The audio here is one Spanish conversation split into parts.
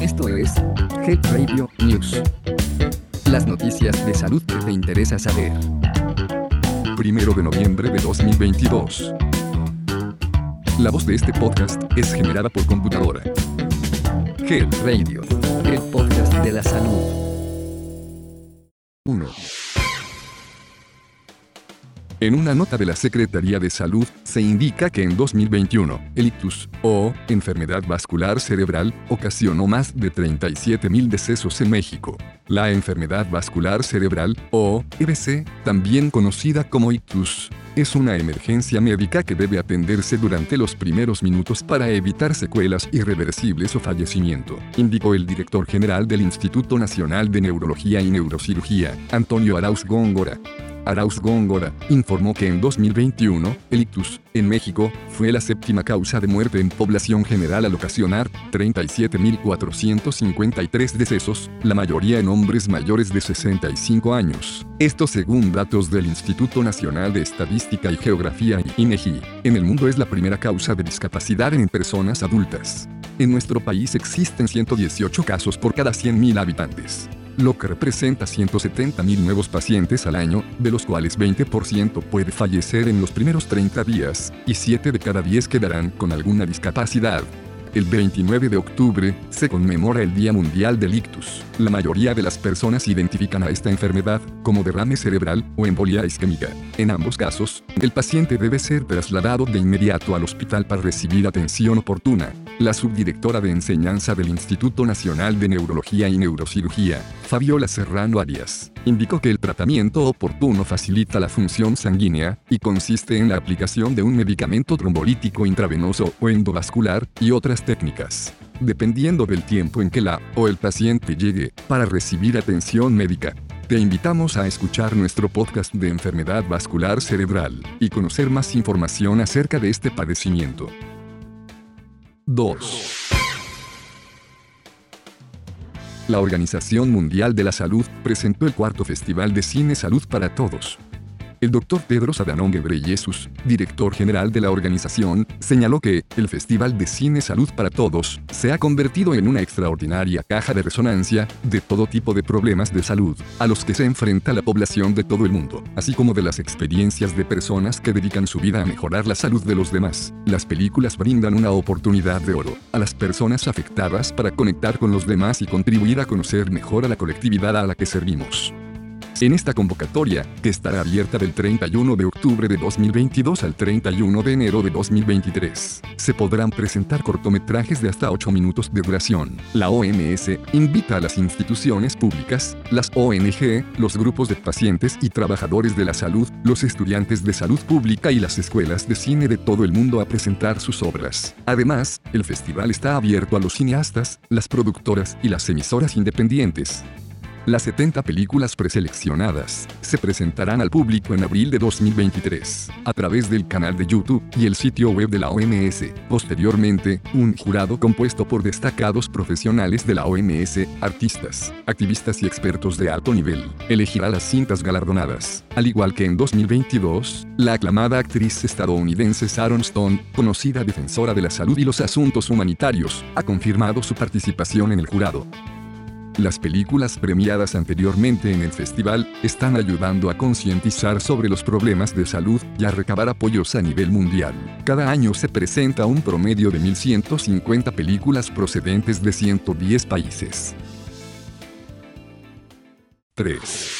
Esto es Health Radio News. Las noticias de salud que te interesa saber. Primero de noviembre de 2022. La voz de este podcast es generada por computadora. Health Radio, el podcast de la salud. 1. En una nota de la Secretaría de Salud, se indica que en 2021, el ictus, o enfermedad vascular cerebral, ocasionó más de 37.000 decesos en México. La enfermedad vascular cerebral, o EBC, también conocida como ictus, es una emergencia médica que debe atenderse durante los primeros minutos para evitar secuelas irreversibles o fallecimiento, indicó el director general del Instituto Nacional de Neurología y Neurocirugía, Antonio Arauz Góngora. Arauz Góngora, informó que en 2021, el ictus, en México, fue la séptima causa de muerte en población general al ocasionar 37.453 decesos, la mayoría en hombres mayores de 65 años. Esto según datos del Instituto Nacional de Estadística y Geografía INEGI. En el mundo es la primera causa de discapacidad en personas adultas. En nuestro país existen 118 casos por cada 100.000 habitantes lo que representa 170.000 nuevos pacientes al año, de los cuales 20% puede fallecer en los primeros 30 días, y 7 de cada 10 quedarán con alguna discapacidad. El 29 de octubre se conmemora el Día Mundial del Ictus. La mayoría de las personas identifican a esta enfermedad como derrame cerebral o embolia isquémica. En ambos casos, el paciente debe ser trasladado de inmediato al hospital para recibir atención oportuna. La subdirectora de enseñanza del Instituto Nacional de Neurología y Neurocirugía, Fabiola Serrano Arias, indicó que el tratamiento oportuno facilita la función sanguínea y consiste en la aplicación de un medicamento trombolítico intravenoso o endovascular y otras técnicas, dependiendo del tiempo en que la o el paciente llegue para recibir atención médica. Te invitamos a escuchar nuestro podcast de enfermedad vascular cerebral y conocer más información acerca de este padecimiento. 2. La Organización Mundial de la Salud presentó el cuarto Festival de Cine Salud para Todos, el doctor Tedros Adhanom Ghebreyesus, director general de la organización, señaló que el Festival de Cine Salud para Todos se ha convertido en una extraordinaria caja de resonancia de todo tipo de problemas de salud a los que se enfrenta la población de todo el mundo, así como de las experiencias de personas que dedican su vida a mejorar la salud de los demás. Las películas brindan una oportunidad de oro a las personas afectadas para conectar con los demás y contribuir a conocer mejor a la colectividad a la que servimos. En esta convocatoria, que estará abierta del 31 de octubre de 2022 al 31 de enero de 2023, se podrán presentar cortometrajes de hasta 8 minutos de duración. La OMS invita a las instituciones públicas, las ONG, los grupos de pacientes y trabajadores de la salud, los estudiantes de salud pública y las escuelas de cine de todo el mundo a presentar sus obras. Además, el festival está abierto a los cineastas, las productoras y las emisoras independientes. Las 70 películas preseleccionadas se presentarán al público en abril de 2023 a través del canal de YouTube y el sitio web de la OMS. Posteriormente, un jurado compuesto por destacados profesionales de la OMS, artistas, activistas y expertos de alto nivel, elegirá las cintas galardonadas. Al igual que en 2022, la aclamada actriz estadounidense Sharon Stone, conocida defensora de la salud y los asuntos humanitarios, ha confirmado su participación en el jurado. Las películas premiadas anteriormente en el festival están ayudando a concientizar sobre los problemas de salud y a recabar apoyos a nivel mundial. Cada año se presenta un promedio de 1.150 películas procedentes de 110 países. 3.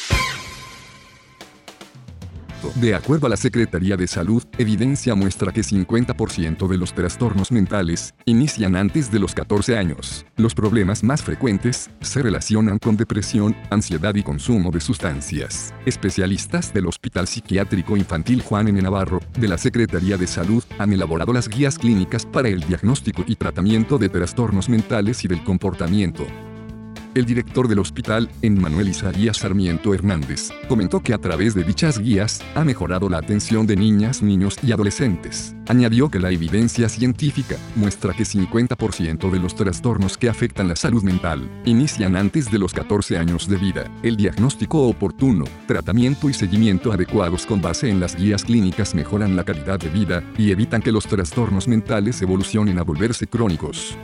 De acuerdo a la Secretaría de Salud, evidencia muestra que 50% de los trastornos mentales inician antes de los 14 años. Los problemas más frecuentes se relacionan con depresión, ansiedad y consumo de sustancias. Especialistas del Hospital Psiquiátrico Infantil Juan N. Navarro, de la Secretaría de Salud, han elaborado las guías clínicas para el diagnóstico y tratamiento de trastornos mentales y del comportamiento. El director del hospital, Emmanuel Isaías Sarmiento Hernández, comentó que a través de dichas guías ha mejorado la atención de niñas, niños y adolescentes. Añadió que la evidencia científica muestra que 50% de los trastornos que afectan la salud mental inician antes de los 14 años de vida. El diagnóstico oportuno, tratamiento y seguimiento adecuados con base en las guías clínicas mejoran la calidad de vida y evitan que los trastornos mentales evolucionen a volverse crónicos.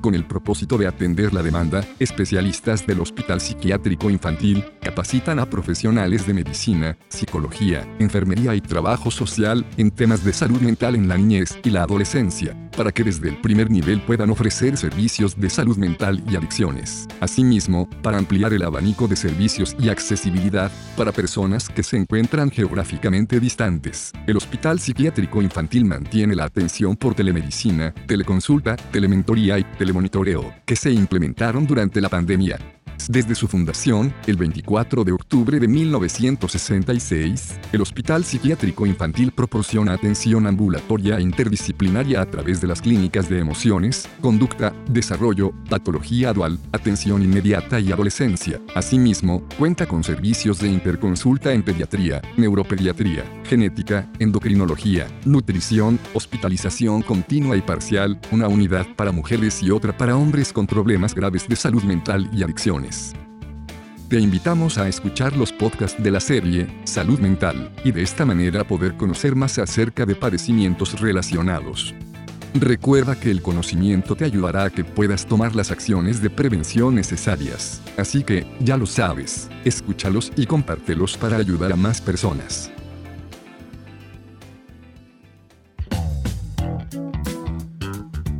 Con el propósito de atender la demanda, especialistas del Hospital Psiquiátrico Infantil capacitan a profesionales de medicina, psicología, enfermería y trabajo social en temas de salud mental en la niñez y la adolescencia, para que desde el primer nivel puedan ofrecer servicios de salud mental y adicciones. Asimismo, para ampliar el abanico de servicios y accesibilidad para personas que se encuentran geográficamente distantes. El Hospital Psiquiátrico Infantil mantiene la atención por telemedicina, teleconsulta, telementoría y telemonitoreo, que se implementaron durante la pandemia. Desde su fundación, el 24 de octubre de 1966, el Hospital Psiquiátrico Infantil proporciona atención ambulatoria e interdisciplinaria a través de las clínicas de emociones, conducta, desarrollo, patología dual, atención inmediata y adolescencia. Asimismo, cuenta con servicios de interconsulta en pediatría, neuropediatría, genética, endocrinología, nutrición, hospitalización continua y parcial, una unidad para mujeres y otra para hombres con problemas graves de salud mental y adicciones. Te invitamos a escuchar los podcasts de la serie Salud Mental y de esta manera poder conocer más acerca de padecimientos relacionados. Recuerda que el conocimiento te ayudará a que puedas tomar las acciones de prevención necesarias. Así que, ya lo sabes, escúchalos y compártelos para ayudar a más personas.